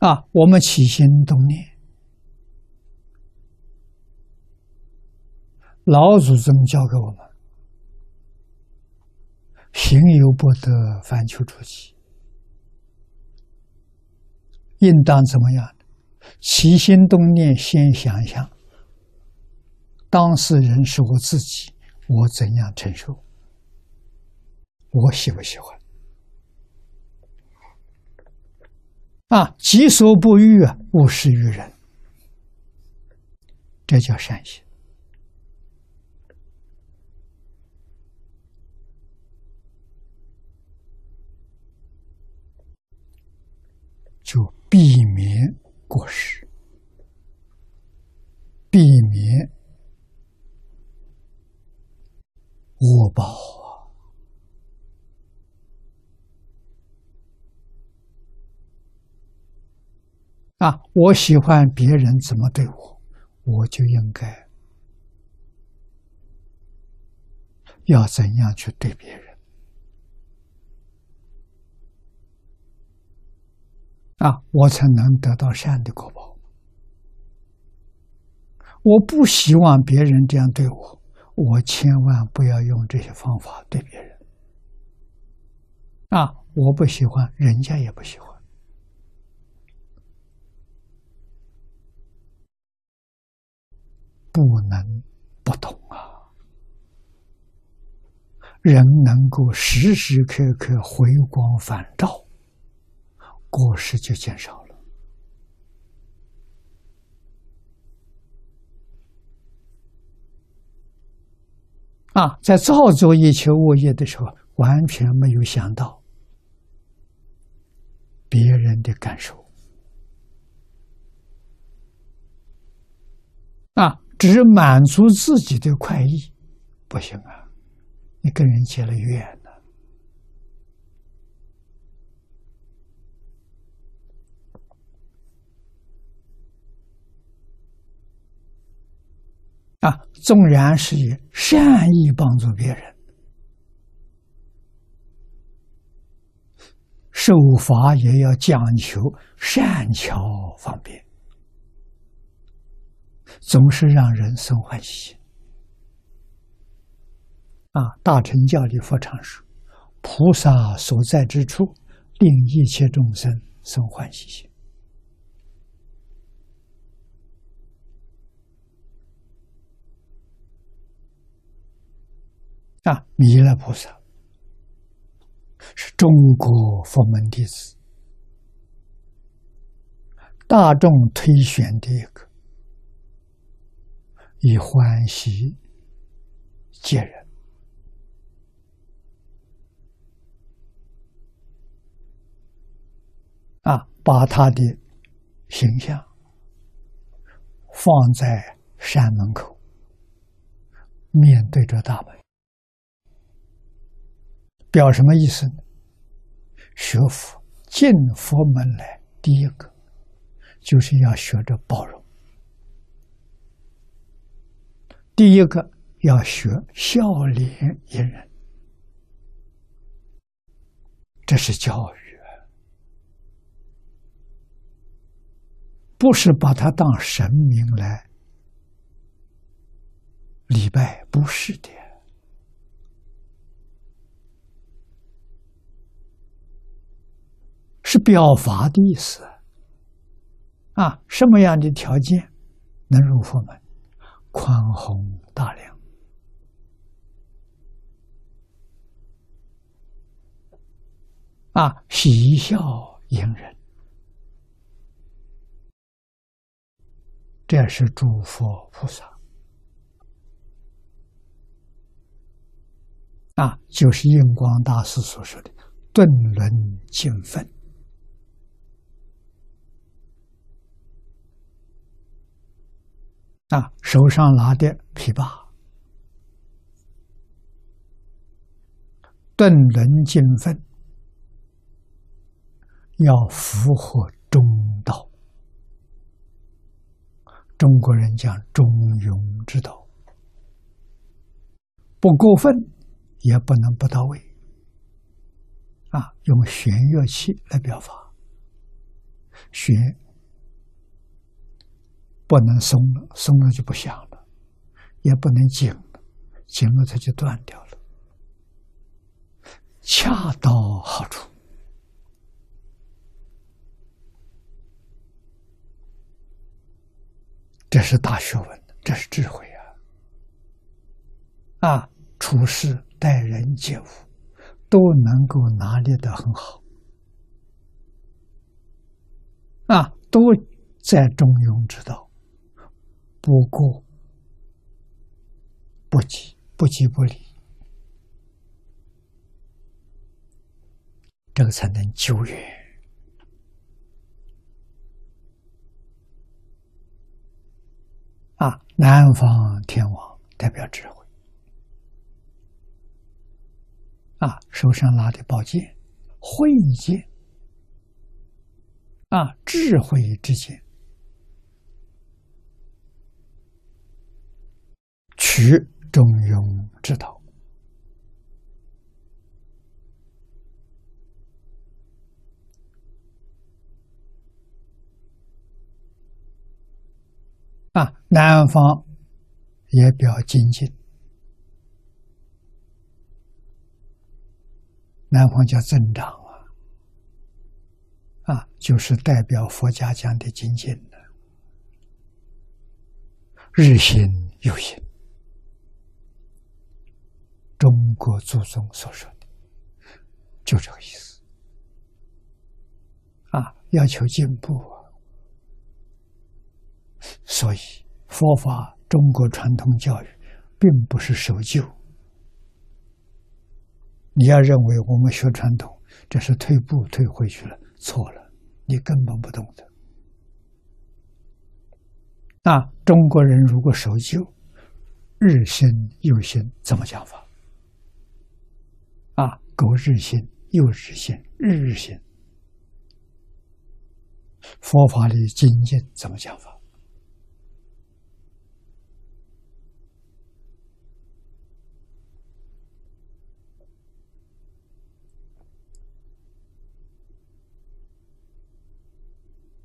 啊，我们起心动念，老祖宗教给我们：行有不得，反求诸己。应当怎么样？起心动念，先想一想，当事人是我自己，我怎样承受？我喜不喜欢？啊，己所不欲，勿施于人，这叫善心。就避免啊！我喜欢别人怎么对我，我就应该要怎样去对别人。啊，我才能得到善的果报。我不希望别人这样对我，我千万不要用这些方法对别人。啊，我不喜欢，人家也不喜欢，不能不懂啊！人能够时时刻刻回光返照。过失就减少了啊！在造作一切恶业的时候，完全没有想到别人的感受啊，只满足自己的快意，不行啊！你跟人结了怨。啊，纵然是以善意帮助别人，受法也要讲求善巧方便，总是让人生欢喜。啊，大乘教里佛常说：“菩萨所在之处，令一切众生生欢喜心。”啊，弥勒菩萨是中国佛门弟子，大众推选的一个，以欢喜接人啊，把他的形象放在山门口，面对着大门。表什么意思呢？学佛进佛门来，第一个就是要学着包容，第一个要学笑脸迎人，这是教育，不是把他当神明来礼拜，不是的。是表法的意思啊！什么样的条件能入佛门？宽宏大量。啊，喜笑迎人，这是诸佛菩萨。啊，就是印光大师所说的“顿轮尽分”。啊，手上拿的琵琶，顿轮精分，要符合中道。中国人讲中庸之道，不过分，也不能不到位。啊，用弦乐器来表法，弦不能松了，松了就不响了；也不能紧了，紧了它就断掉了。恰到好处，这是大学问，这是智慧啊！啊，处事待人接物都能够拿捏的很好。啊，都在中庸之道，不过不急，不急不离，这个才能久远。啊，南方天王代表智慧，啊，手上拿的宝剑，慧剑。啊，智慧之剑，取中庸之道。啊，南方也表精进，南方叫增长。啊，啊就是代表佛家讲的精进的，日新又新。中国祖宗所说的，就这个意思。啊，要求进步，所以佛法中国传统教育并不是守旧。你要认为我们学传统，这是退步退回去了。错了，你根本不懂的。那中国人如果守旧，日新又新，怎么讲法？啊，苟日新，又日新，日日新。佛法里精进怎么讲法？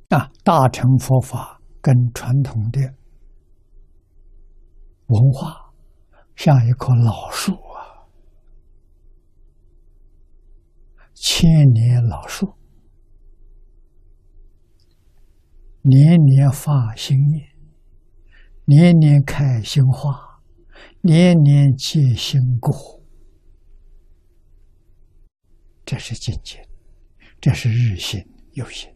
啊，大乘佛法跟传统的文化像一棵老树千年老树，年年发新叶，年年开新花，年年结新果。这是境界，这是日新又新。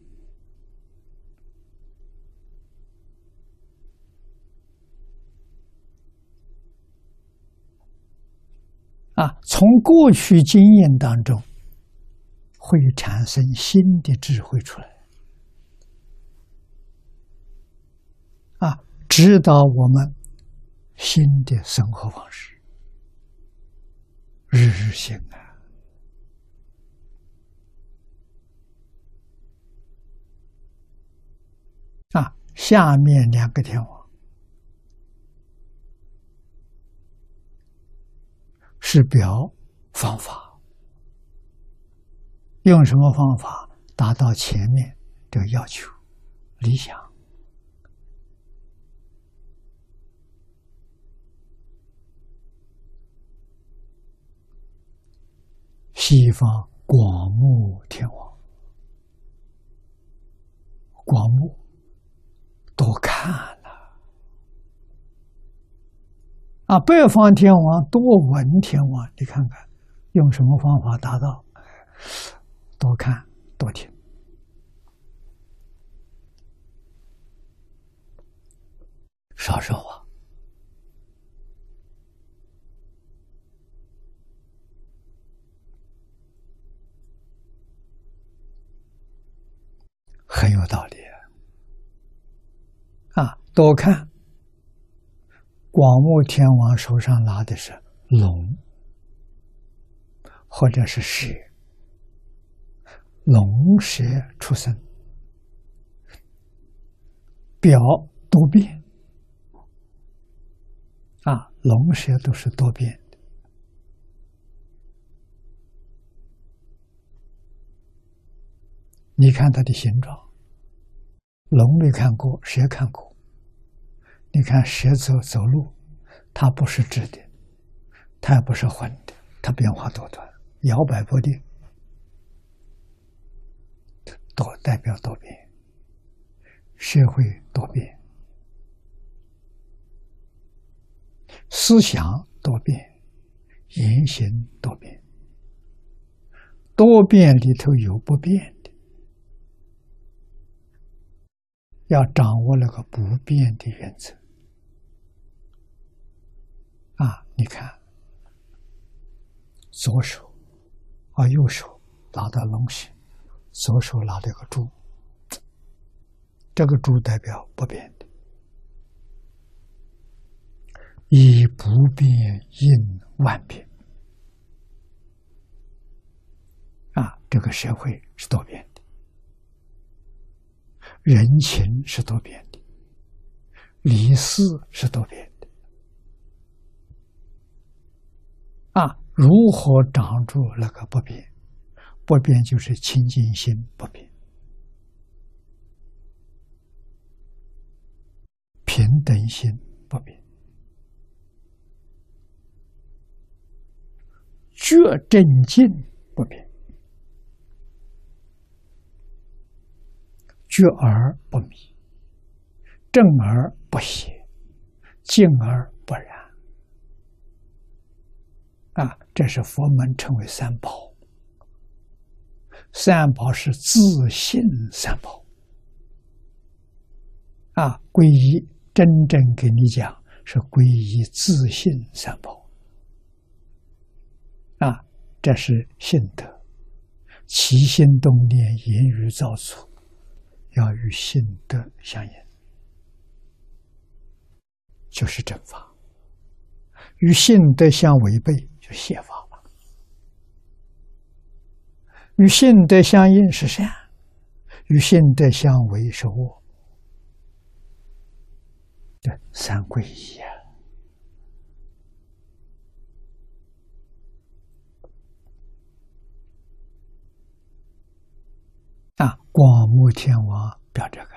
啊，从过去经验当中，会产生新的智慧出来，啊，指导我们新的生活方式，日日新啊！啊，下面两个天王。是表方法，用什么方法达到前面这个要求？理想，西方广目天王，广目多看了。啊，北方天王多闻天王，你看看用什么方法达到？多看多听，少说话，很有道理啊！多看。广目天王手上拿的是龙，或者是蛇，龙蛇出生，表多变。啊，龙蛇都是多变。的。你看它的形状，龙没看过，蛇看过。你看蛇走走路，它不是直的，它也不是横的，它变化多端，摇摆不定，多代表多变，社会多变，思想多变，言行多变，多变里头有不变的。要掌握那个不变的原则啊！你看，左手啊，右手拿的东西，左手拿了个珠，这个珠代表不变的，以不变应万变啊！这个社会是多变的。人情是多变的，理事是多变的，啊，如何长住那个不变？不变就是清净心不变，平等心不变，觉正静不变。觉而不迷，正而不邪，静而不染。啊，这是佛门称为三宝。三宝是自信三宝。啊，皈依真正给你讲是皈依自信三宝。啊，这是信德，起心动念，言语造作。要与信德相应，就是正法；与信德相违背，就邪法与性德相应是善，与性德相违是恶。对，三归一啊！啊，广目天王表这个。